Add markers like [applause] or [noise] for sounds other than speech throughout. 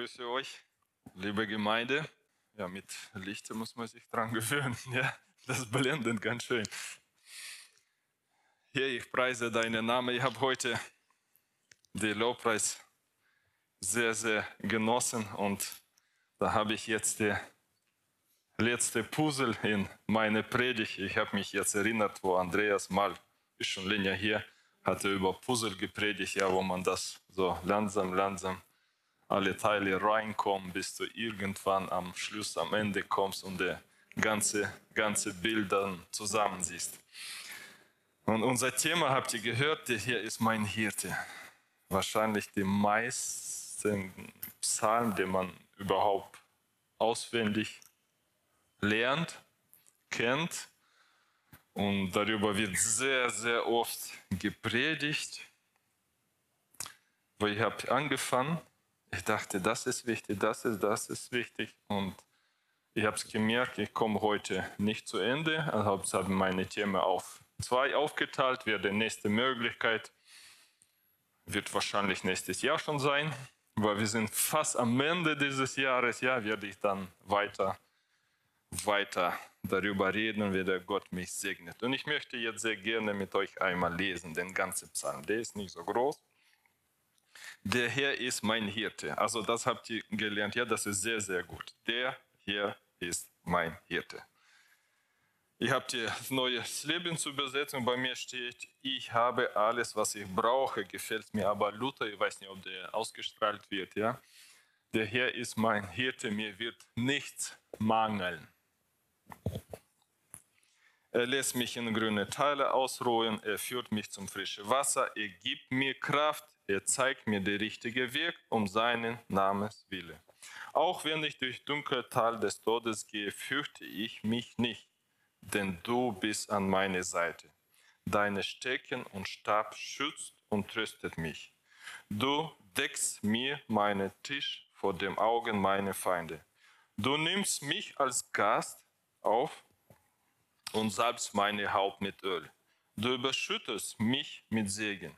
grüße euch, liebe Gemeinde. Ja, mit Licht muss man sich dran gewöhnen. [laughs] Ja, das blendet ganz schön. Herr, ich preise deinen Namen. Ich habe heute den Lobpreis sehr, sehr genossen und da habe ich jetzt die letzte Puzzle in meine Predigt. Ich habe mich jetzt erinnert, wo Andreas mal, ist schon länger hier, hatte über Puzzle gepredigt, ja, wo man das so langsam, langsam alle Teile reinkommen, bis du irgendwann am Schluss, am Ende kommst und der ganze, ganze Bild dann zusammen siehst. Und unser Thema habt ihr gehört, der hier ist mein Hirte. Wahrscheinlich die meisten Psalmen, die man überhaupt auswendig lernt, kennt. Und darüber wird sehr, sehr oft gepredigt. Weil ich habe angefangen, ich dachte, das ist wichtig, das ist, das ist wichtig. Und ich habe es gemerkt, ich komme heute nicht zu Ende. Also habe meine Themen auf zwei aufgeteilt, wäre die nächste Möglichkeit. Wird wahrscheinlich nächstes Jahr schon sein, weil wir sind fast am Ende dieses Jahres. Ja, werde ich dann weiter, weiter darüber reden, wie der Gott mich segnet. Und ich möchte jetzt sehr gerne mit euch einmal lesen, den ganzen Psalm. Der ist nicht so groß. Der Herr ist mein Hirte. Also das habt ihr gelernt. Ja, das ist sehr, sehr gut. Der Herr ist mein Hirte. Ich habe die neue Lebensübersetzung, bei mir steht, ich habe alles, was ich brauche, gefällt mir aber Luther, ich weiß nicht, ob der ausgestrahlt wird, ja. Der Herr ist mein Hirte, mir wird nichts mangeln. Er lässt mich in grüne Teile ausruhen, er führt mich zum frischen Wasser, er gibt mir Kraft, er zeigt mir den richtigen Weg um seinen Namens Wille. Auch wenn ich durch dunkle Tal des Todes gehe, fürchte ich mich nicht denn du bist an meiner Seite. Deine Stecken und Stab schützt und tröstet mich. Du deckst mir meinen Tisch vor den Augen meiner Feinde. Du nimmst mich als Gast auf und salbst meine Haupt mit Öl. Du überschüttest mich mit Segen.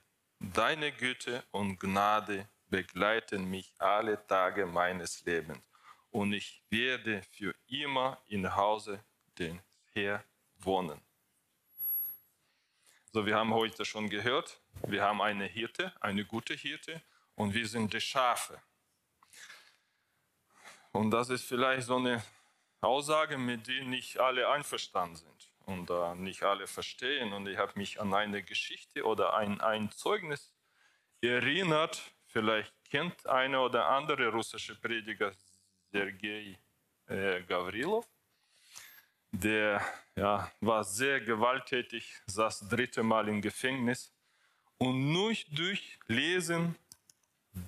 Deine Güte und Gnade begleiten mich alle Tage meines Lebens und ich werde für immer in Hause den Herr wohnen. So, wir haben heute schon gehört, wir haben eine Hirte, eine gute Hirte und wir sind die Schafe. Und das ist vielleicht so eine Aussage, mit der nicht alle einverstanden sind und uh, nicht alle verstehen. Und ich habe mich an eine Geschichte oder ein, ein Zeugnis erinnert. Vielleicht kennt einer oder andere russische Prediger Sergei äh, Gavrilov der ja, war sehr gewalttätig, saß dritte Mal im Gefängnis. Und nur durch Lesen,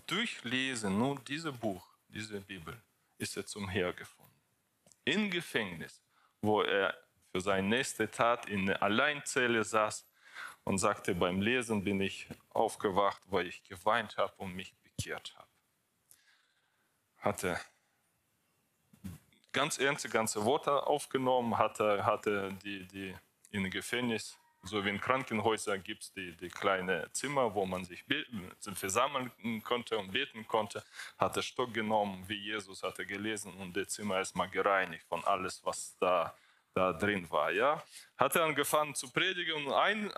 durchlesen, nur dieses Buch, diese Bibel, ist er zum Herr gefunden. Im Gefängnis, wo er für seine nächste Tat in der Alleinzelle saß und sagte, beim Lesen bin ich aufgewacht, weil ich geweint habe und mich bekehrt habe. Hatte ganz ernste ganze Worte aufgenommen, hatte, hatte die, die in Gefängnis, so wie in Krankenhäusern gibt es die, die kleine Zimmer, wo man sich versammeln konnte und beten konnte, hatte Stock genommen, wie Jesus hatte gelesen und das Zimmer erstmal gereinigt von alles, was da, da drin war. Ja? Hatte angefangen zu predigen und, ein,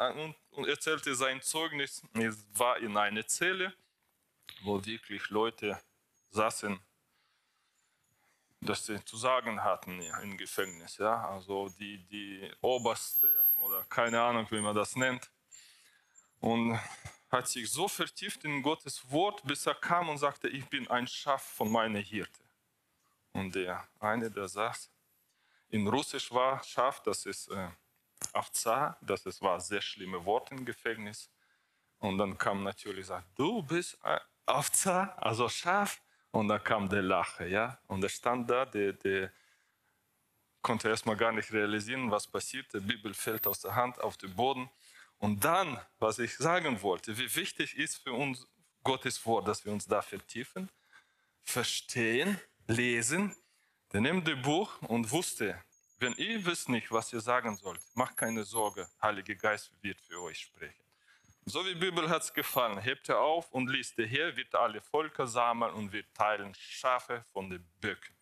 und erzählte sein Zeugnis. Es war in einer Zelle, wo wirklich Leute saßen das sie zu sagen hatten im Gefängnis. Ja? Also die, die Oberste oder keine Ahnung, wie man das nennt. Und hat sich so vertieft in Gottes Wort, bis er kam und sagte, ich bin ein Schaf von meiner Hirte. Und der eine, der saß, in Russisch war Schaf, das ist äh, Avza, das ist, war sehr schlimme Wort im Gefängnis. Und dann kam natürlich, sagt, du bist Avza, also Schaf. Und dann kam der Lache, ja. Und er stand da, der, der konnte erstmal gar nicht realisieren, was passiert. Die Bibel fällt aus der Hand auf den Boden. Und dann, was ich sagen wollte, wie wichtig ist für uns Gottes Wort, dass wir uns da vertiefen, verstehen, lesen. Der nimmt das Buch und wusste, wenn ihr wisst nicht, was ihr sagen sollt, macht keine Sorge, Heilige Geist wird für euch sprechen. So wie Bibel hat es gefallen, hebt er auf und liest, der Herr wird alle Völker sammeln und wird teilen Schafe von den Böcken.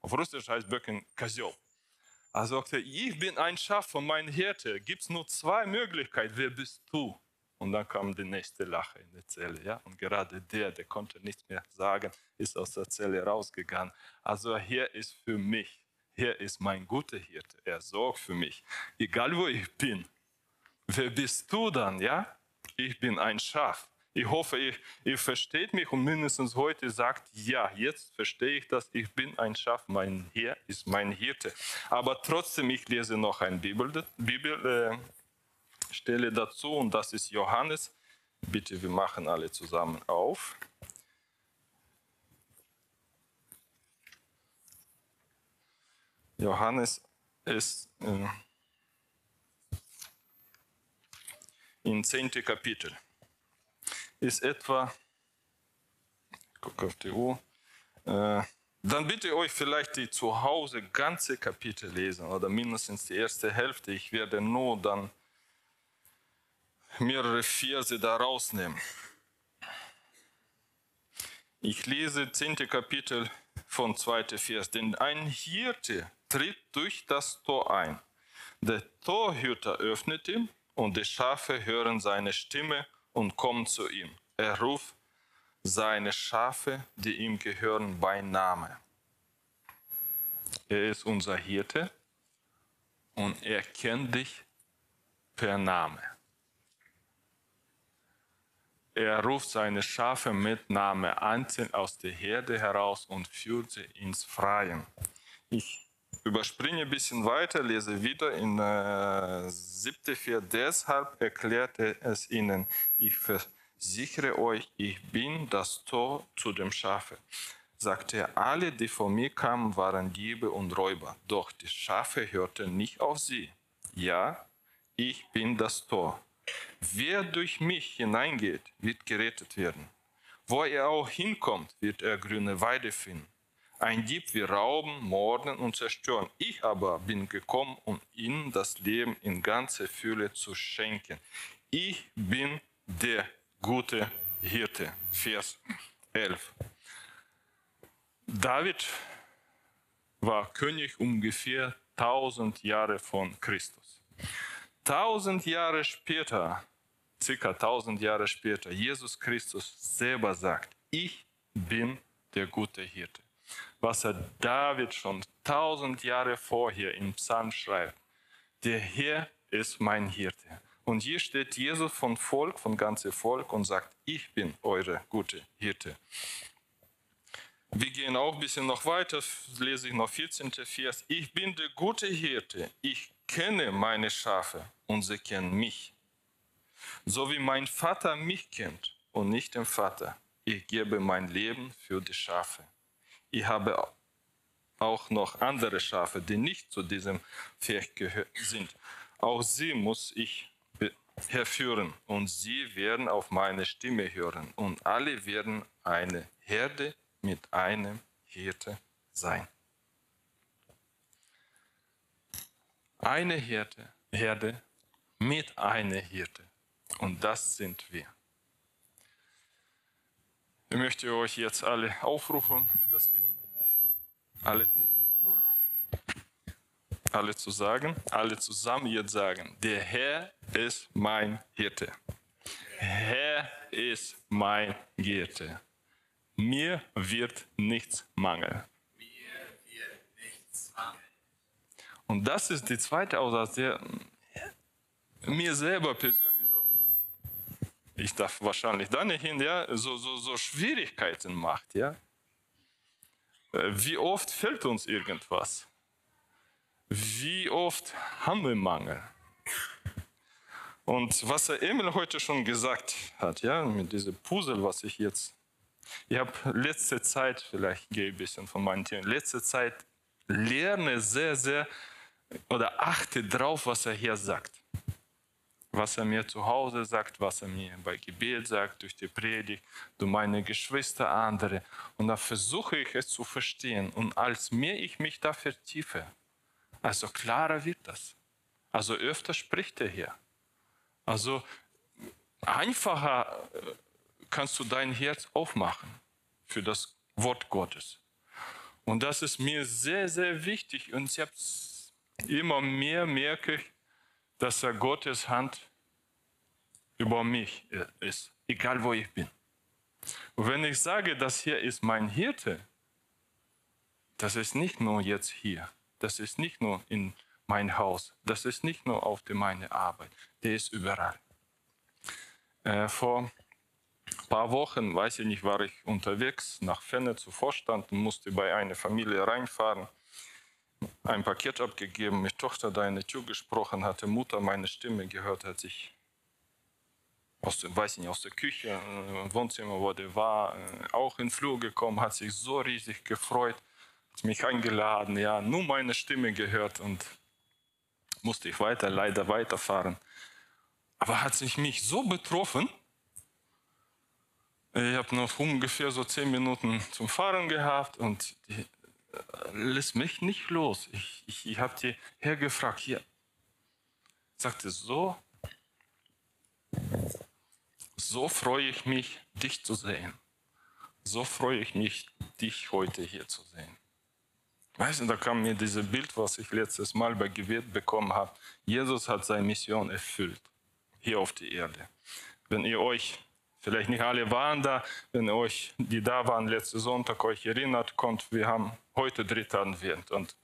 Auf Russisch heißt Böcken Kazio. Er sagte, ich bin ein Schaf von meinen Hirte. Gibt es nur zwei Möglichkeiten. Wer bist du? Und dann kam die nächste Lache in der Zelle. Ja? Und gerade der, der konnte nichts mehr sagen, ist aus der Zelle rausgegangen. Also hier ist für mich, hier ist mein guter Hirte. Er sorgt für mich. Egal wo ich bin. Wer bist du dann? Ja? Ich bin ein Schaf. Ich hoffe, ihr, ihr versteht mich und mindestens heute sagt, ja, jetzt verstehe ich das, ich bin ein Schaf, mein Herr ist mein Hirte. Aber trotzdem, ich lese noch eine Bibelstelle Bibel, äh, dazu und das ist Johannes. Bitte, wir machen alle zusammen auf. Johannes ist äh, im 10. Kapitel ist etwa, ich gucke auf die Uhr, äh, dann bitte euch vielleicht die zu Hause ganze Kapitel lesen oder mindestens die erste Hälfte. Ich werde nur dann mehrere Verse da rausnehmen. Ich lese 10. Kapitel von 2. Vers. Denn ein Hirte tritt durch das Tor ein. Der Torhüter öffnet ihm und die Schafe hören seine Stimme und kommt zu ihm. Er ruft seine Schafe, die ihm gehören, bei Name. Er ist unser Hirte und er kennt dich per Name. Er ruft seine Schafe mit Name einzeln aus der Herde heraus und führt sie ins Freie. Ich überspringe ein bisschen weiter, lese wieder in äh, 7. Vers. Deshalb erklärte es ihnen, ich versichere euch, ich bin das Tor zu dem Schafe. Sagte er, alle, die von mir kamen, waren Diebe und Räuber, doch die Schafe hörten nicht auf sie. Ja, ich bin das Tor. Wer durch mich hineingeht, wird gerettet werden. Wo er auch hinkommt, wird er grüne Weide finden. Ein Dieb will rauben, morden und zerstören. Ich aber bin gekommen, um ihnen das Leben in ganzer Fülle zu schenken. Ich bin der gute Hirte. Vers 11. David war König ungefähr 1000 Jahre von Christus. 1000 Jahre später, circa 1000 Jahre später, Jesus Christus selber sagt, ich bin der gute Hirte was er David schon tausend Jahre vorher im Psalm schreibt. Der Herr ist mein Hirte. Und hier steht Jesus von Volk, von ganzem Volk und sagt, ich bin eure gute Hirte. Wir gehen auch ein bisschen noch weiter, lese ich noch 14. Vers. Ich bin der gute Hirte. Ich kenne meine Schafe und sie kennen mich. So wie mein Vater mich kennt und nicht den Vater. Ich gebe mein Leben für die Schafe ich habe auch noch andere Schafe, die nicht zu diesem Pferd sind. Auch sie muss ich herführen und sie werden auf meine Stimme hören und alle werden eine Herde mit einem Hirte sein. Eine Herde, Herde mit einer Hirte und das sind wir. Ich möchte euch jetzt alle aufrufen, dass wir alle, alle zu sagen, alle zusammen jetzt sagen, der Herr ist mein Hirte. Herr ist mein Hirte. Mir wird nichts mangeln. Und das ist die zweite Aussage, mir selber persönlich ich darf wahrscheinlich da nicht hin, ja, so, so, so Schwierigkeiten macht, ja. Äh, wie oft fällt uns irgendwas? Wie oft haben wir Mangel? Und was er Emil heute schon gesagt hat, ja, mit diesem Puzzle, was ich jetzt, ich habe letzte Zeit, vielleicht gehe ich ein bisschen von meinen Themen, letzte Zeit lerne sehr, sehr oder achte drauf, was er hier sagt was er mir zu Hause sagt, was er mir bei Gebet sagt, durch die Predigt, durch meine Geschwister, andere. Und da versuche ich es zu verstehen. Und als mehr ich mich da vertiefe, also klarer wird das. Also öfter spricht er hier. Also einfacher äh, kannst du dein Herz aufmachen für das Wort Gottes. Und das ist mir sehr, sehr wichtig. Und ich habe immer mehr merke ich, dass er Gottes Hand über mich ist, egal wo ich bin. Und wenn ich sage, das hier ist mein Hirte, das ist nicht nur jetzt hier, das ist nicht nur in mein Haus, das ist nicht nur auf meine Arbeit, der ist überall. Äh, vor ein paar Wochen, weiß ich nicht, war ich unterwegs nach Fenne zu Vorstand und musste bei einer Familie reinfahren. Ein Paket abgegeben, mit Tochter da in der Tür gesprochen hatte, Mutter meine Stimme gehört hat, sich aus dem, weiß nicht, aus der Küche, äh, Wohnzimmer, wo der war, äh, auch in den Flur gekommen, hat sich so riesig gefreut, hat mich eingeladen, ja, nur meine Stimme gehört und musste ich weiter, leider weiterfahren. Aber hat sich mich so betroffen, ich habe noch ungefähr so zehn Minuten zum Fahren gehabt und die lässt mich nicht los. Ich, ich, ich habe die hergefragt, hier, sagte so, so freue ich mich, dich zu sehen. So freue ich mich, dich heute hier zu sehen. Weißt du, da kam mir dieses Bild, was ich letztes Mal bei Gebet bekommen habe. Jesus hat seine Mission erfüllt, hier auf der Erde. Wenn ihr euch, vielleicht nicht alle waren da, wenn ihr euch, die da waren letzten Sonntag, euch erinnert, kommt, wir haben heute dritter Advent. Und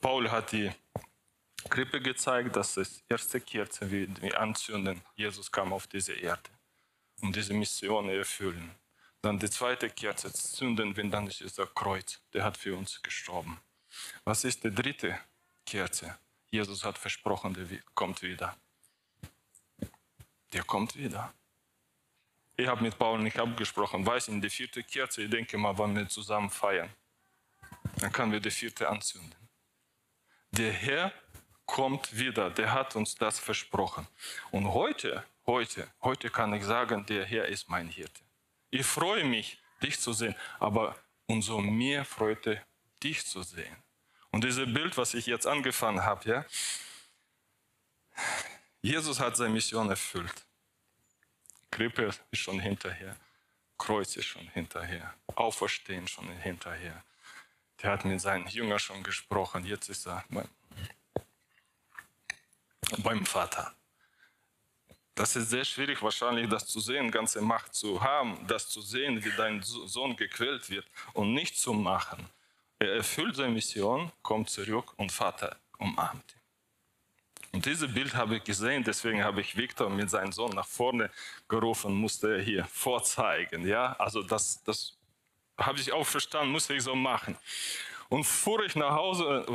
Paul hat die Krippe gezeigt, dass das erste Kerze wie, wie anzünden. Jesus kam auf diese Erde, um diese Mission erfüllen. Dann die zweite Kerze zünden wir, dann ist das Kreuz. Der hat für uns gestorben. Was ist die dritte Kerze? Jesus hat versprochen, der kommt wieder. Der kommt wieder. Ich habe mit Paul nicht abgesprochen, weiß in die vierte Kerze, ich denke mal, wenn wir zusammen feiern, dann können wir die vierte anzünden. Der Herr kommt wieder, der hat uns das versprochen. Und heute, heute, heute kann ich sagen, der Herr ist mein Hirte. Ich freue mich, dich zu sehen, aber umso mehr freute dich zu sehen. Und dieses Bild, was ich jetzt angefangen habe, ja, Jesus hat seine Mission erfüllt. Krippe ist schon hinterher, Kreuz ist schon hinterher, Auferstehen schon hinterher. Der hat mit seinen Jüngern schon gesprochen, jetzt ist er beim Vater. Das ist sehr schwierig wahrscheinlich, das zu sehen, ganze Macht zu haben, das zu sehen, wie dein Sohn gequält wird und nicht zu machen. Er erfüllt seine Mission, kommt zurück und Vater umarmt ihn. Und dieses Bild habe ich gesehen, deswegen habe ich Viktor mit seinem Sohn nach vorne gerufen, musste er hier vorzeigen. Ja, also das, das habe ich auch verstanden, muss ich so machen. Und fuhr ich nach Hause,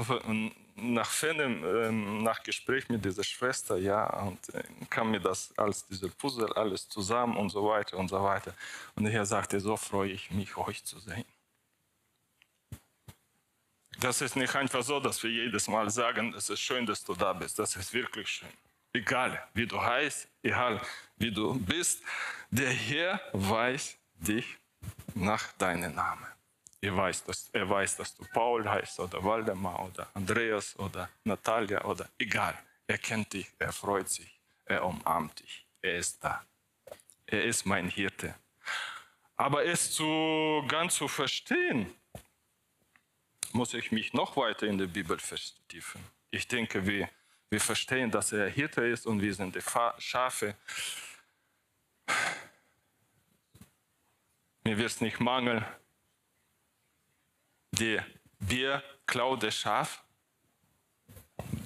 nach Fenem, ähm, nach Gespräch mit dieser Schwester, ja, und äh, kam mir das als diese Puzzle alles zusammen und so weiter und so weiter. Und er sagte, so freue ich mich, euch zu sehen. Das ist nicht einfach so, dass wir jedes Mal sagen, es ist schön, dass du da bist. Das ist wirklich schön. Egal, wie du heißt, egal, wie du bist, der Herr weiß dich nach deinem Namen. Er weiß, dass, er weiß, dass du Paul heißt oder Waldemar oder Andreas oder Natalia oder egal. Er kennt dich, er freut sich, er umarmt dich, er ist da. Er ist mein Hirte. Aber es zu ganz zu verstehen, muss ich mich noch weiter in der Bibel vertiefen. Ich denke, wir, wir verstehen, dass er Hirte ist und wir sind die Schafe. Mir wird es nicht mangeln, die Bier klaut das Schaf,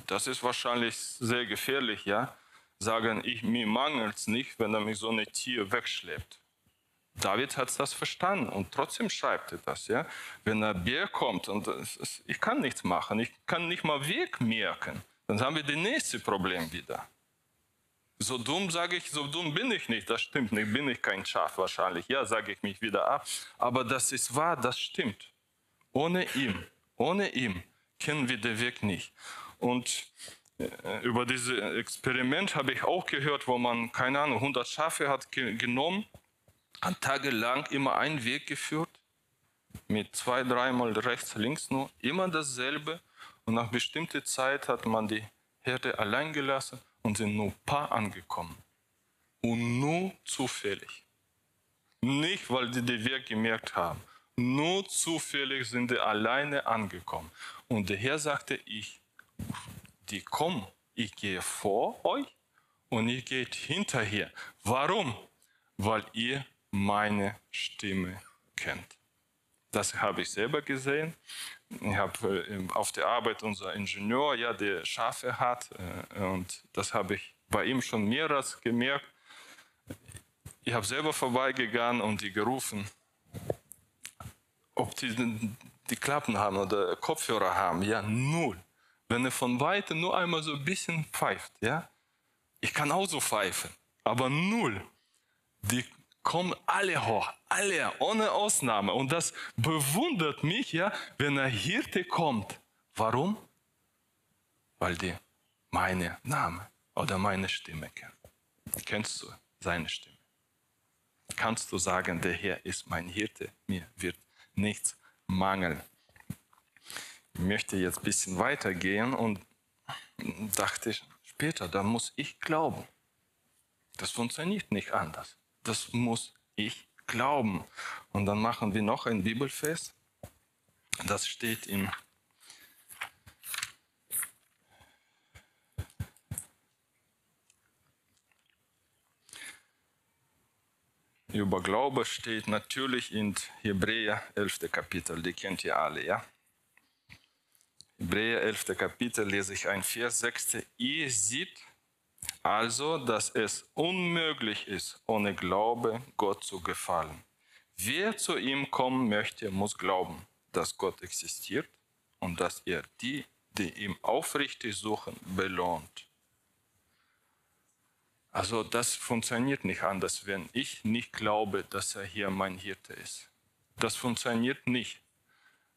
das ist wahrscheinlich sehr gefährlich, ja. Sagen, ich, mir mangelt es nicht, wenn er mich so ein Tier wegschleppt. David hat das verstanden und trotzdem schreibt er das, ja. Wenn ein Bär kommt und ich kann nichts machen, ich kann nicht mal Weg merken, dann haben wir das nächste Problem wieder. So dumm sage ich, so dumm bin ich nicht, das stimmt nicht, bin ich kein Schaf wahrscheinlich, ja, sage ich mich wieder ab. Aber das ist wahr, das stimmt. Ohne ihn, ohne ihn kennen wir den Weg nicht. Und äh, über dieses Experiment habe ich auch gehört, wo man, keine Ahnung, 100 Schafe hat genommen, tagelang immer einen Weg geführt, mit zwei, dreimal rechts, links nur, immer dasselbe. Und nach bestimmter Zeit hat man die Herde allein gelassen und sind nur ein paar angekommen. und nur zufällig. Nicht, weil die den Weg gemerkt haben. Nur zufällig sind die alleine angekommen. Und der Herr sagte, ich, die kommen, ich gehe vor euch und ihr geht hinterher. Warum? Weil ihr meine Stimme kennt. Das habe ich selber gesehen. Ich habe äh, auf der Arbeit unser Ingenieur, ja, der Schafe hat, äh, und das habe ich bei ihm schon mehrmals gemerkt. Ich habe selber vorbeigegangen und die gerufen, ob die die Klappen haben oder Kopfhörer haben. Ja, null. Wenn er von weitem nur einmal so ein bisschen pfeift, ja, ich kann auch so pfeifen, aber null. Die kommen alle hoch, alle, ohne Ausnahme. Und das bewundert mich, ja, wenn ein Hirte kommt. Warum? Weil die meine Name oder meine Stimme kennen. Kennst du seine Stimme? Kannst du sagen, der Herr ist mein Hirte, mir wird nichts mangeln. Ich möchte jetzt ein bisschen weitergehen und dachte später, da muss ich glauben. Das funktioniert nicht anders das muss ich glauben. Und dann machen wir noch ein Bibelfest. Das steht im über Glaube steht natürlich in Hebräer 11. Kapitel, die kennt ihr alle, ja? Hebräer 11. Kapitel lese ich ein Vers 6. Ihr seht also, dass es unmöglich ist, ohne Glaube Gott zu gefallen. Wer zu ihm kommen möchte, muss glauben, dass Gott existiert und dass er die, die ihm aufrichtig suchen, belohnt. Also das funktioniert nicht anders, wenn ich nicht glaube, dass er hier mein Hirte ist. Das funktioniert nicht,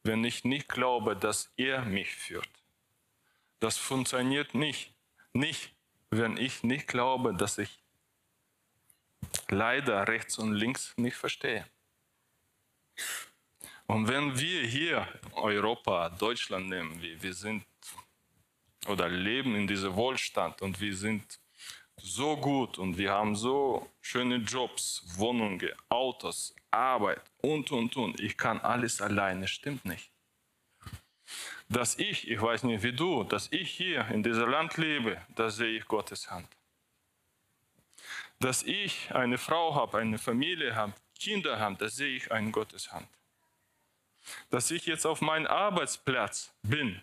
wenn ich nicht glaube, dass er mich führt. Das funktioniert nicht, nicht wenn ich nicht glaube, dass ich leider rechts und links nicht verstehe. Und wenn wir hier Europa, Deutschland nehmen, wir, wir sind oder leben in diesem Wohlstand und wir sind so gut und wir haben so schöne Jobs, Wohnungen, Autos, Arbeit und, und, und. Ich kann alles alleine, stimmt nicht dass ich, ich weiß nicht wie du, dass ich hier in diesem Land lebe, da sehe ich Gottes Hand. Dass ich eine Frau habe, eine Familie habe, Kinder habe, da sehe ich eine Gottes Hand. Dass ich jetzt auf meinem Arbeitsplatz bin,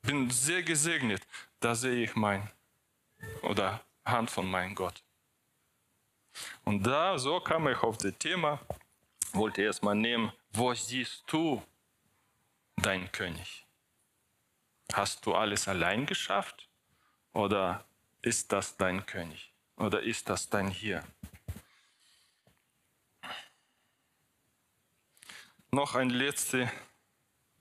bin sehr gesegnet, da sehe ich mein oder Hand von meinem Gott. Und da, so kam ich auf das Thema, wollte erst mal nehmen, wo siehst du dein König? Hast du alles allein geschafft oder ist das dein König oder ist das dein Hier? Noch ein letzter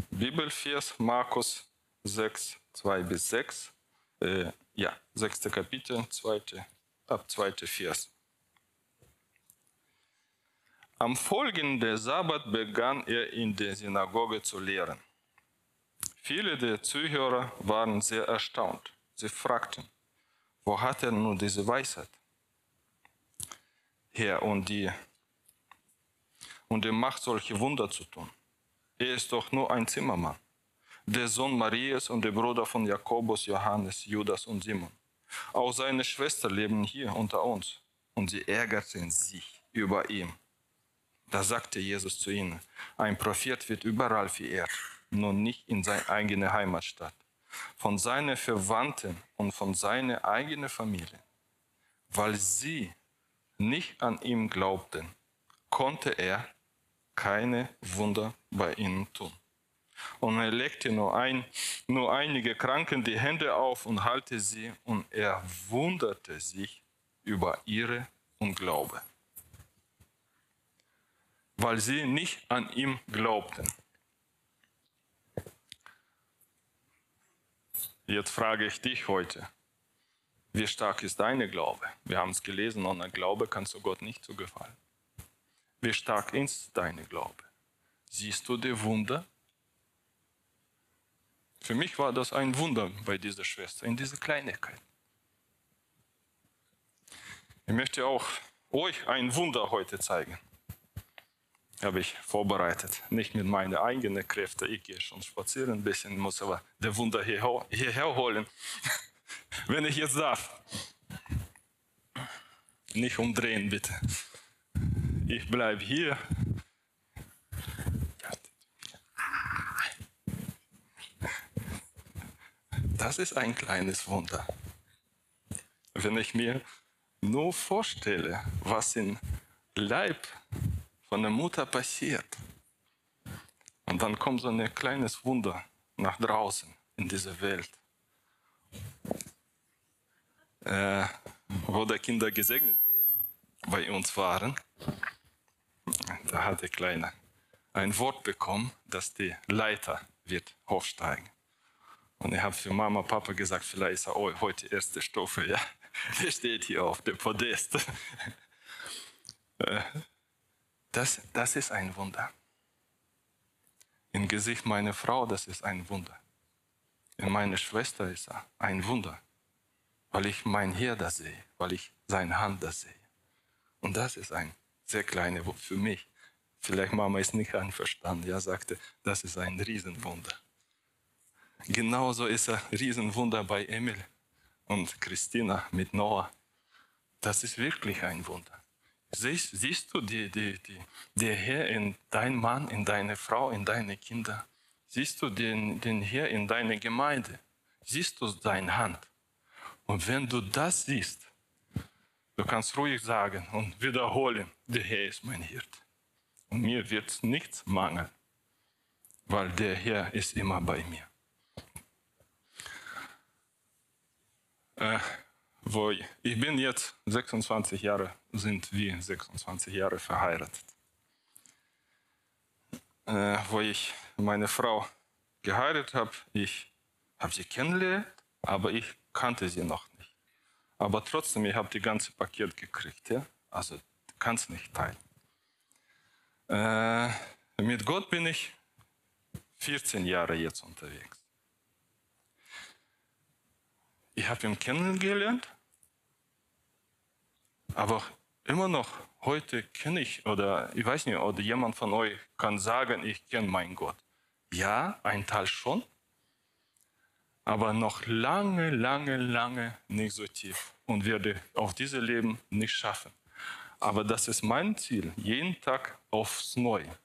Bibelvers, Markus 6, 2 bis 6. Äh, ja, 6. Kapitel, 2, ab 2. Vers. Am folgenden Sabbat begann er in der Synagoge zu lehren. Viele der Zuhörer waren sehr erstaunt. Sie fragten, wo hat er nun diese Weisheit her und die und die Macht, solche Wunder zu tun? Er ist doch nur ein Zimmermann, der Sohn Marias und der Bruder von Jakobus, Johannes, Judas und Simon. Auch seine Schwestern leben hier unter uns und sie ärgerten sich über ihn. Da sagte Jesus zu ihnen, ein Prophet wird überall verehrt, nur nicht in seiner eigenen Heimatstadt, von seinen Verwandten und von seiner eigenen Familie. Weil sie nicht an ihm glaubten, konnte er keine Wunder bei ihnen tun. Und er legte nur, ein, nur einige Kranken die Hände auf und halte sie, und er wunderte sich über ihre Unglaube weil sie nicht an ihm glaubten. Jetzt frage ich dich heute, wie stark ist deine Glaube? Wir haben es gelesen, ohne Glaube kannst du Gott nicht zu gefallen. Wie stark ist deine Glaube? Siehst du die Wunder? Für mich war das ein Wunder bei dieser Schwester, in dieser Kleinigkeit. Ich möchte auch euch ein Wunder heute zeigen. Habe ich vorbereitet. Nicht mit meinen eigenen Kräften. Ich gehe schon spazieren ein bisschen, muss aber der Wunder hierher, holen. [laughs] Wenn ich jetzt darf. Nicht umdrehen, bitte. Ich bleibe hier. Das ist ein kleines Wunder. Wenn ich mir nur vorstelle, was im Leib von der Mutter passiert, und dann kommt so ein kleines Wunder nach draußen in diese Welt, äh, wo die Kinder gesegnet bei uns waren, da hat der Kleine ein Wort bekommen, dass die Leiter wird hochsteigen. Und ich habe für Mama, Papa gesagt, vielleicht ist er oh, heute erste Stufe, ja. [laughs] Der steht hier auf dem Podest. [laughs] Das, das ist ein Wunder. Im Gesicht meiner Frau, das ist ein Wunder. In meiner Schwester ist ein Wunder, weil ich mein Herr sehe, weil ich seine Hand da sehe. Und das ist ein sehr kleiner Wunder für mich. Vielleicht Mama ist nicht einverstanden. Ja, sagte, das ist ein Riesenwunder. Genauso ist ein Riesenwunder bei Emil und Christina mit Noah. Das ist wirklich ein Wunder. Siehst, siehst du die, die, die, der Herr in dein Mann, in deine Frau, in deine Kinder? Siehst du den, den Herr in deine Gemeinde? Siehst du seine Hand? Und wenn du das siehst, du kannst ruhig sagen und wiederholen, der Herr ist mein Hirt. Und mir wird nichts mangeln, weil der Herr ist immer bei mir. äh, wo ich, bin jetzt 26 Jahre, sind wir 26 Jahre verheiratet. Äh, wo ich meine Frau geheiratet habe, ich habe sie kennengelernt, aber ich kannte sie noch nicht. Aber trotzdem, ich habe die ganze Paket gekriegt, ja? Also kannst nicht teilen. Äh, mit Gott bin ich 14 Jahre jetzt unterwegs. Ich habe ihn kennengelernt, aber immer noch heute kenne ich oder ich weiß nicht, oder jemand von euch kann sagen, ich kenne meinen Gott. Ja, ein Teil schon, aber noch lange, lange, lange nicht so tief und werde auf diesem Leben nicht schaffen. Aber das ist mein Ziel, jeden Tag aufs Neue.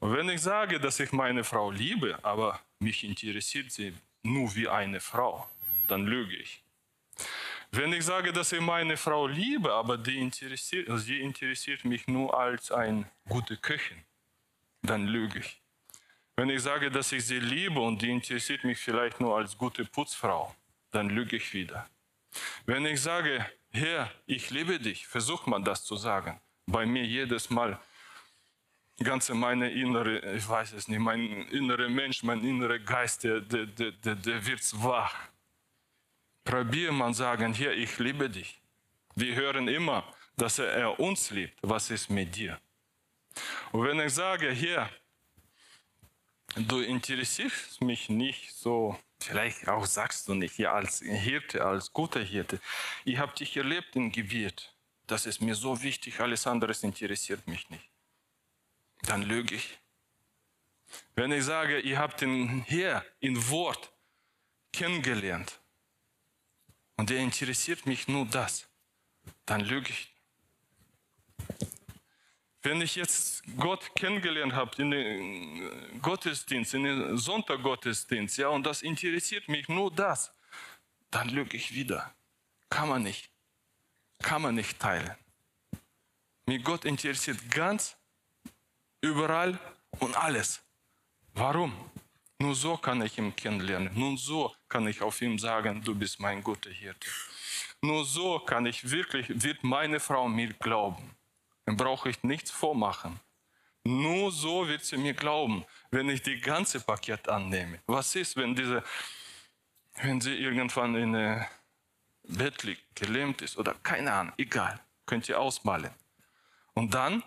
Und wenn ich sage, dass ich meine Frau liebe, aber mich interessiert sie nur wie eine Frau, dann lüge ich. Wenn ich sage, dass ich meine Frau liebe, aber die interessiert, sie interessiert mich nur als eine gute Köchin, dann lüge ich. Wenn ich sage, dass ich sie liebe und die interessiert mich vielleicht nur als gute Putzfrau, dann lüge ich wieder. Wenn ich sage, Herr, ich liebe dich, versucht man das zu sagen. Bei mir jedes Mal ganze meine innere, ich weiß es nicht, mein innerer Mensch, mein innerer Geist, der, der, der, der wird wach. Probier man sagen, hier, ich liebe dich. Wir hören immer, dass er uns liebt. Was ist mit dir? Und wenn ich sage, hier, du interessierst mich nicht so, vielleicht auch sagst du nicht, ja, als Hirte, als guter Hirte. Ich habe dich erlebt in Gebiet. Das ist mir so wichtig, alles andere interessiert mich nicht dann lüge ich. Wenn ich sage, ihr habt den Herr in Wort kennengelernt und er interessiert mich nur das, dann lüge ich. Wenn ich jetzt Gott kennengelernt habe in den Gottesdienst, in den Sonntaggottesdienst, ja, und das interessiert mich nur das, dann lüge ich wieder. Kann man nicht. Kann man nicht teilen. Mich Gott interessiert ganz überall und alles. Warum? Nur so kann ich ihn kennenlernen. Nur so kann ich auf ihm sagen, du bist mein guter Hirte. Nur so kann ich wirklich, wird meine Frau mir glauben. Dann brauche ich nichts vormachen. Nur so wird sie mir glauben, wenn ich die ganze Paket annehme. Was ist, wenn diese, wenn sie irgendwann in einem Bett liegt, gelähmt ist oder keine Ahnung, egal, könnt ihr ausmalen. Und dann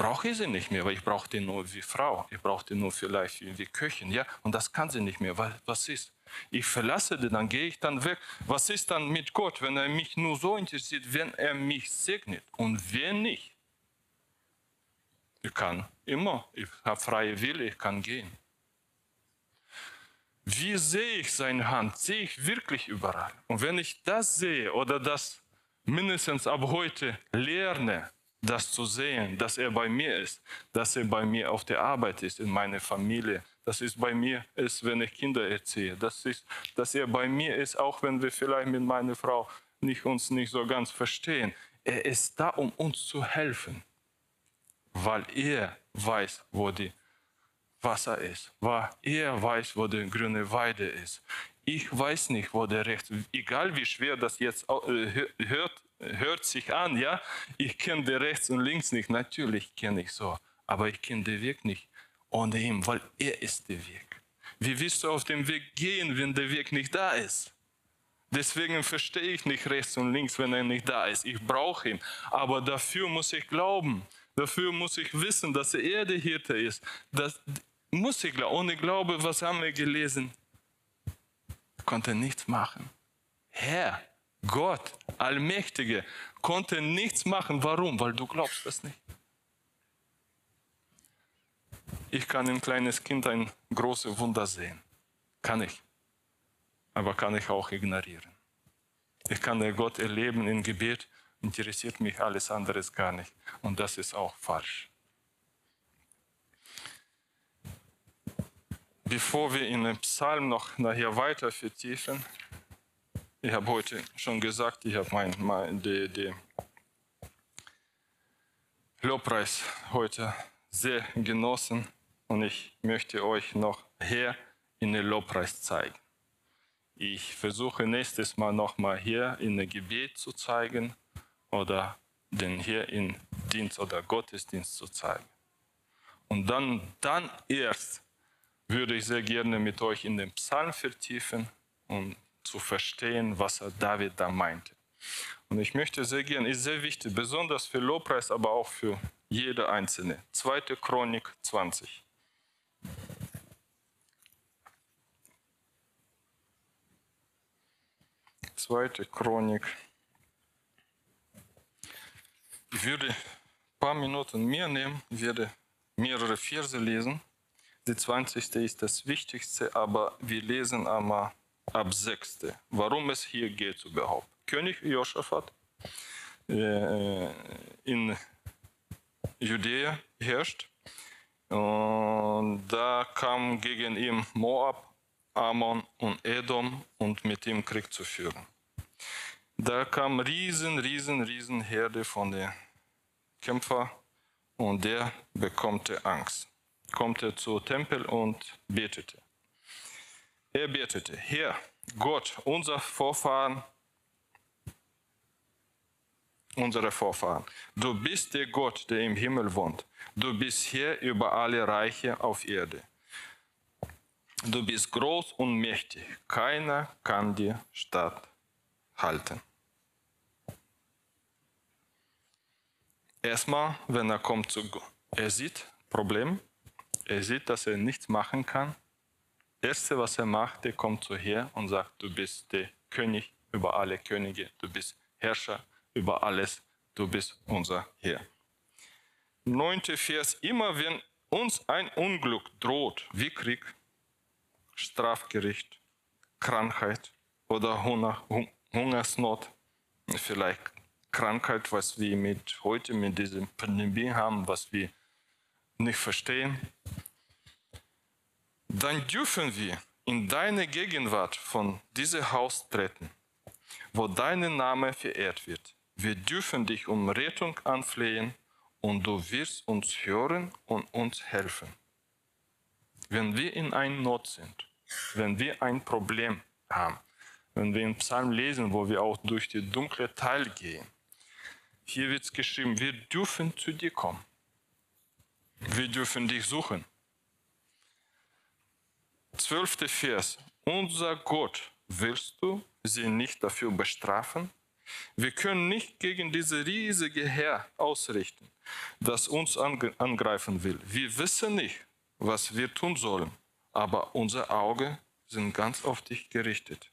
brauche ich sie nicht mehr, weil ich brauche die nur wie Frau. Ich brauche die nur vielleicht wie, Köchin. Ja? Und das kann sie nicht mehr, weil was ist? Ich verlasse die, dann gehe ich dann weg. Was ist dann mit Gott, wenn er mich nur so interessiert, wenn er mich segnet und wenn nicht? Ich kann immer, ich habe freie Wille, ich kann gehen. Wie sehe ich seine Hand? Sehe ich wirklich überall? Und wenn ich das sehe oder das mindestens ab heute lerne, das zu sehen, dass er bei mir ist, dass er bei mir auf der Arbeit ist, in meiner Familie, dass es bei mir ist, wenn ich Kinder erziehe, das ist, dass er bei mir ist, auch wenn wir vielleicht mit meiner Frau nicht, uns nicht so ganz verstehen. Er ist da, um uns zu helfen, weil er weiß, wo die Wasser ist, weil er weiß, wo die grüne Weide ist. Ich weiß nicht, wo der Recht, egal wie schwer das jetzt äh, hört, hört sich an, ja, ich kenne den rechts und links nicht. Natürlich kenne ich so, aber ich kenne den Weg nicht ohne ihn, weil er ist der Weg. Wie willst du auf dem Weg gehen, wenn der Weg nicht da ist? Deswegen verstehe ich nicht rechts und links, wenn er nicht da ist. Ich brauche ihn. Aber dafür muss ich glauben. Dafür muss ich wissen, dass er der Hirte ist. Das muss ich glauben. Ohne Glaube, was haben wir gelesen? Konnte nichts machen. Herr, Gott, Allmächtige, konnte nichts machen. Warum? Weil du glaubst das nicht. Ich kann ein kleines Kind ein großes Wunder sehen. Kann ich. Aber kann ich auch ignorieren. Ich kann Gott erleben im Gebet, interessiert mich alles anderes gar nicht. Und das ist auch falsch. Bevor wir in den Psalm noch nachher weiter vertiefen, ich habe heute schon gesagt, ich habe mein, mein, die, die Lobpreis heute sehr genossen und ich möchte euch noch hier in den Lobpreis zeigen. Ich versuche nächstes Mal nochmal hier in der Gebet zu zeigen oder den hier in Dienst oder Gottesdienst zu zeigen. Und dann, dann erst würde ich sehr gerne mit euch in den Psalm vertiefen und zu verstehen, was David da meinte. Und ich möchte sehr gerne, ist sehr wichtig, besonders für Lobpreis, aber auch für jede einzelne. Zweite Chronik 20. Zweite Chronik. Ich würde ein paar Minuten mehr nehmen, werde mehrere Verse lesen. Die 20. ist das Wichtigste, aber wir lesen einmal ab 6. Warum es hier geht überhaupt. König Josaphat äh, in Judäa herrscht. Und da kam gegen ihn Moab, Ammon und Edom und mit ihm Krieg zu führen. Da kam riesen, riesen, riesen Herde von den Kämpfern und der bekommt Angst. Kommt er zu Tempel und betete. Er betete, Herr, Gott, unser Vorfahren, unsere Vorfahren, du bist der Gott, der im Himmel wohnt. Du bist Herr über alle Reiche auf Erde. Du bist groß und mächtig. Keiner kann dir statthalten. Erstmal, wenn er kommt zu Gott, er sieht Problem, er sieht, dass er nichts machen kann Erste, was er macht, er kommt zu her und sagt, du bist der König über alle Könige, du bist Herrscher über alles, du bist unser Herr. Neunte Vers, immer wenn uns ein Unglück droht, wie Krieg, Strafgericht, Krankheit oder Hunger, Hungersnot, vielleicht Krankheit, was wir mit heute mit dieser Pandemie haben, was wir nicht verstehen, dann dürfen wir in deine Gegenwart von diesem Haus treten, wo dein Name verehrt wird. Wir dürfen dich um Rettung anflehen und du wirst uns hören und uns helfen. Wenn wir in einer Not sind, wenn wir ein Problem haben, wenn wir im Psalm lesen, wo wir auch durch die dunkle Teil gehen, hier wird es geschrieben, wir dürfen zu dir kommen. Wir dürfen dich suchen. Zwölfte Vers. Unser Gott, willst du sie nicht dafür bestrafen? Wir können nicht gegen diese riesige Herr ausrichten, das uns angreifen will. Wir wissen nicht, was wir tun sollen, aber unser Auge sind ganz auf dich gerichtet.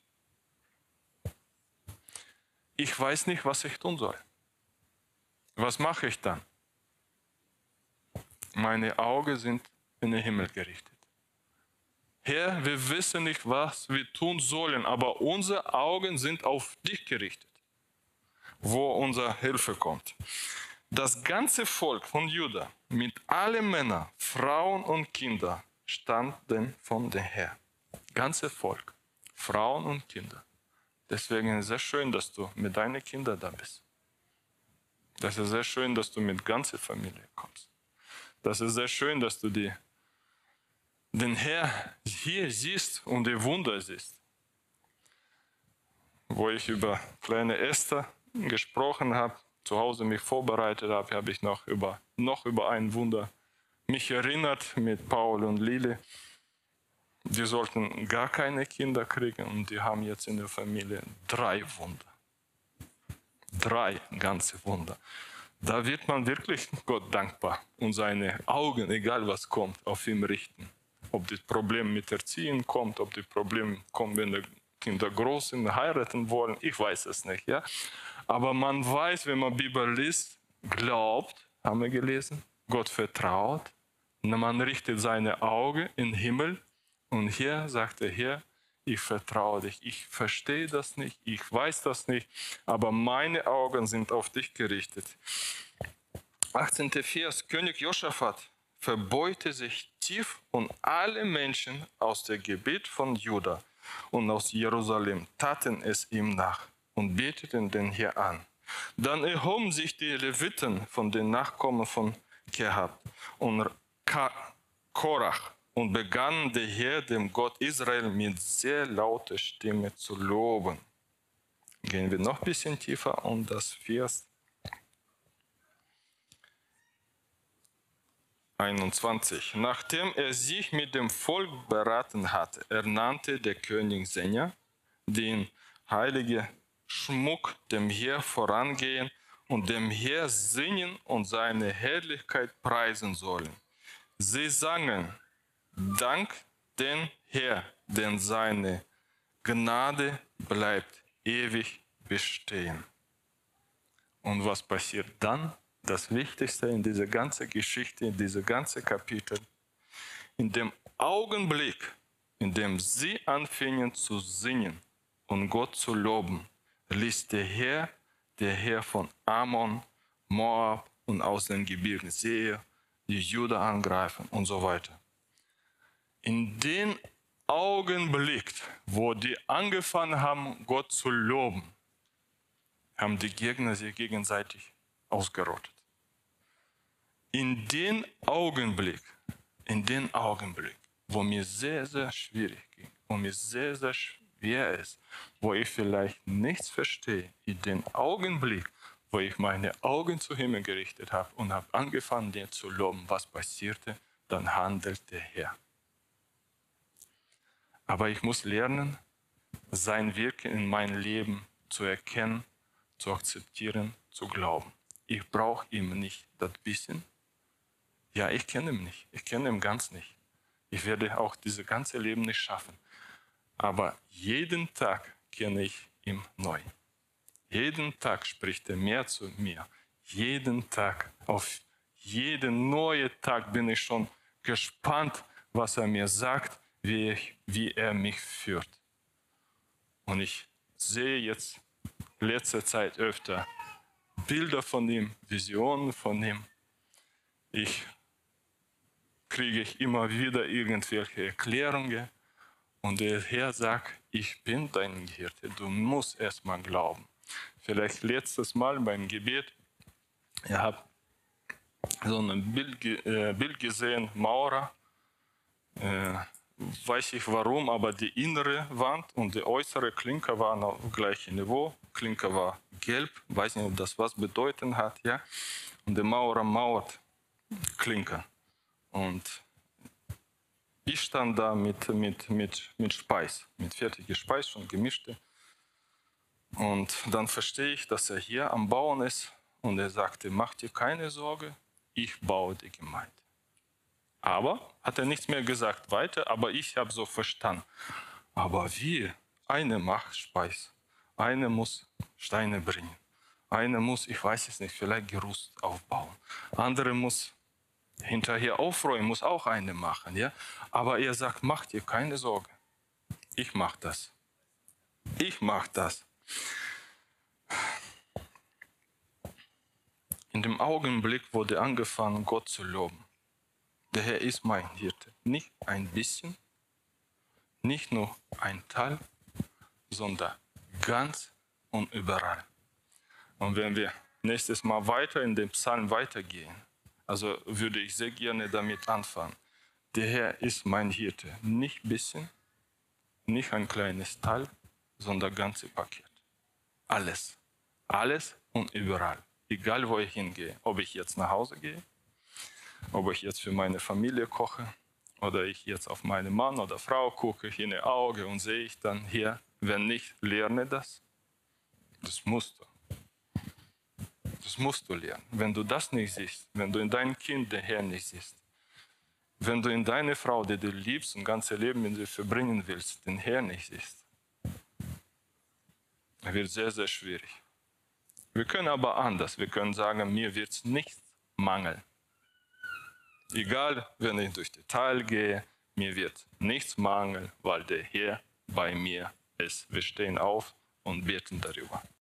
Ich weiß nicht, was ich tun soll. Was mache ich dann? Meine Augen sind in den Himmel gerichtet. Herr, wir wissen nicht, was wir tun sollen, aber unsere Augen sind auf dich gerichtet, wo unsere Hilfe kommt. Das ganze Volk von Juda mit allen Männern, Frauen und Kindern standen von dem Herr. Ganze Volk, Frauen und Kinder. Deswegen ist es sehr schön, dass du mit deinen Kindern da bist. Das ist sehr schön, dass du mit ganzer Familie kommst. Das ist sehr schön, dass du die, den Herr hier siehst und die Wunder siehst. Wo ich über kleine Esther gesprochen habe, zu Hause mich vorbereitet habe, habe ich noch über, noch über ein Wunder mich erinnert mit Paul und Lili. Die sollten gar keine Kinder kriegen und die haben jetzt in der Familie drei Wunder. Drei ganze Wunder. Da wird man wirklich Gott dankbar und seine Augen, egal was kommt, auf ihn richten. Ob das Problem mit Erziehen kommt, ob das Problem kommt, wenn die Kinder groß sind, heiraten wollen, ich weiß es nicht. Ja? Aber man weiß, wenn man Bibel liest, glaubt, haben wir gelesen, Gott vertraut, man richtet seine Augen in den Himmel und hier sagt er, Herr, ich vertraue dich. Ich verstehe das nicht, ich weiß das nicht, aber meine Augen sind auf dich gerichtet. 18. Vers, König Josaphat verbeute sich tief und alle Menschen aus dem Gebiet von Juda und aus Jerusalem taten es ihm nach und beteten den Herr an. Dann erhoben sich die Leviten von den Nachkommen von Kehab und Korach und begann der Herr, dem Gott Israel, mit sehr lauter Stimme zu loben. Gehen wir noch ein bisschen tiefer und das Vers 21. Nachdem er sich mit dem Volk beraten hatte, ernannte der König Senja, den heilige Schmuck dem Herr vorangehen und dem Herr singen und seine Herrlichkeit preisen sollen. Sie sangen, Dank den Herr, denn seine Gnade bleibt ewig bestehen. Und was passiert dann? Das Wichtigste in dieser ganzen Geschichte, in diesem ganzen Kapitel, in dem Augenblick, in dem sie anfingen zu singen und Gott zu loben, ließ der Herr, der Herr von Ammon, Moab und aus den Gebirgen Seher, die Juda angreifen und so weiter in den Augenblick, wo die angefangen haben, Gott zu loben, haben die Gegner sich gegenseitig ausgerottet. In den Augenblick, in den Augenblick, wo mir sehr, sehr schwierig ging, wo mir sehr, sehr schwer ist, wo ich vielleicht nichts verstehe, in den Augenblick, wo ich meine Augen zu Himmel gerichtet habe und habe angefangen, den zu loben, was passierte, dann handelt der Herr. Aber ich muss lernen, sein Wirken in meinem Leben zu erkennen, zu akzeptieren, zu glauben. Ich brauche ihm nicht das bisschen. Ja, ich kenne ihn nicht. Ich kenne ihn ganz nicht. Ich werde auch dieses ganze Leben nicht schaffen. Aber jeden Tag kenne ich ihn neu. Jeden Tag spricht er mehr zu mir. Jeden Tag, auf jeden neuen Tag bin ich schon gespannt, was er mir sagt wie, ich, wie er mich führt. Und ich sehe jetzt letzte Zeit öfter Bilder von ihm, Visionen von ihm. Ich kriege ich immer wieder irgendwelche Erklärungen und der Herr sagt, ich bin dein Hirte, du musst erstmal glauben. Vielleicht letztes Mal beim Gebet, ihr habt so ein Bild, äh, Bild gesehen, Maurer, äh, weiß ich warum, aber die innere Wand und die äußere Klinker waren auf gleichem Niveau. Klinker war gelb, weiß nicht, ob das was bedeuten hat, ja. Und der Maurer mauert Klinker. Und ich stand da mit, mit, mit, mit Speis, mit fertiger Speis, schon gemischte. Und dann verstehe ich, dass er hier am Bauen ist und er sagte, mach dir keine Sorge, ich baue die Gemeinde. Aber hat er nichts mehr gesagt weiter, aber ich habe so verstanden. Aber wie? Eine macht Speis, eine muss Steine bringen, eine muss, ich weiß es nicht, vielleicht Gerüst aufbauen, andere muss hinterher aufräumen, muss auch eine machen. Ja? Aber er sagt, mach dir keine Sorge, ich mache das. Ich mache das. In dem Augenblick wurde angefangen, Gott zu loben. Der Herr ist mein Hirte. Nicht ein bisschen, nicht nur ein Teil, sondern ganz und überall. Und wenn wir nächstes Mal weiter in dem Psalm weitergehen, also würde ich sehr gerne damit anfangen. Der Herr ist mein Hirte. Nicht ein bisschen, nicht ein kleines Teil, sondern ganze Paket. Alles. Alles und überall. Egal, wo ich hingehe. Ob ich jetzt nach Hause gehe, ob ich jetzt für meine Familie koche oder ich jetzt auf meinen Mann oder Frau gucke, in die Augen und sehe ich dann hier, wenn nicht, lerne das. Das musst du. Das musst du lernen. Wenn du das nicht siehst, wenn du in deinem Kind den Herrn nicht siehst, wenn du in deine Frau, die du liebst und ganze Leben mit ihr verbringen willst, den Herrn nicht siehst, wird sehr, sehr schwierig. Wir können aber anders. Wir können sagen, mir wird es nicht mangeln. Egal, wenn ich durch den Teil gehe, mir wird nichts mangeln, weil der Herr bei mir ist. Wir stehen auf und beten darüber.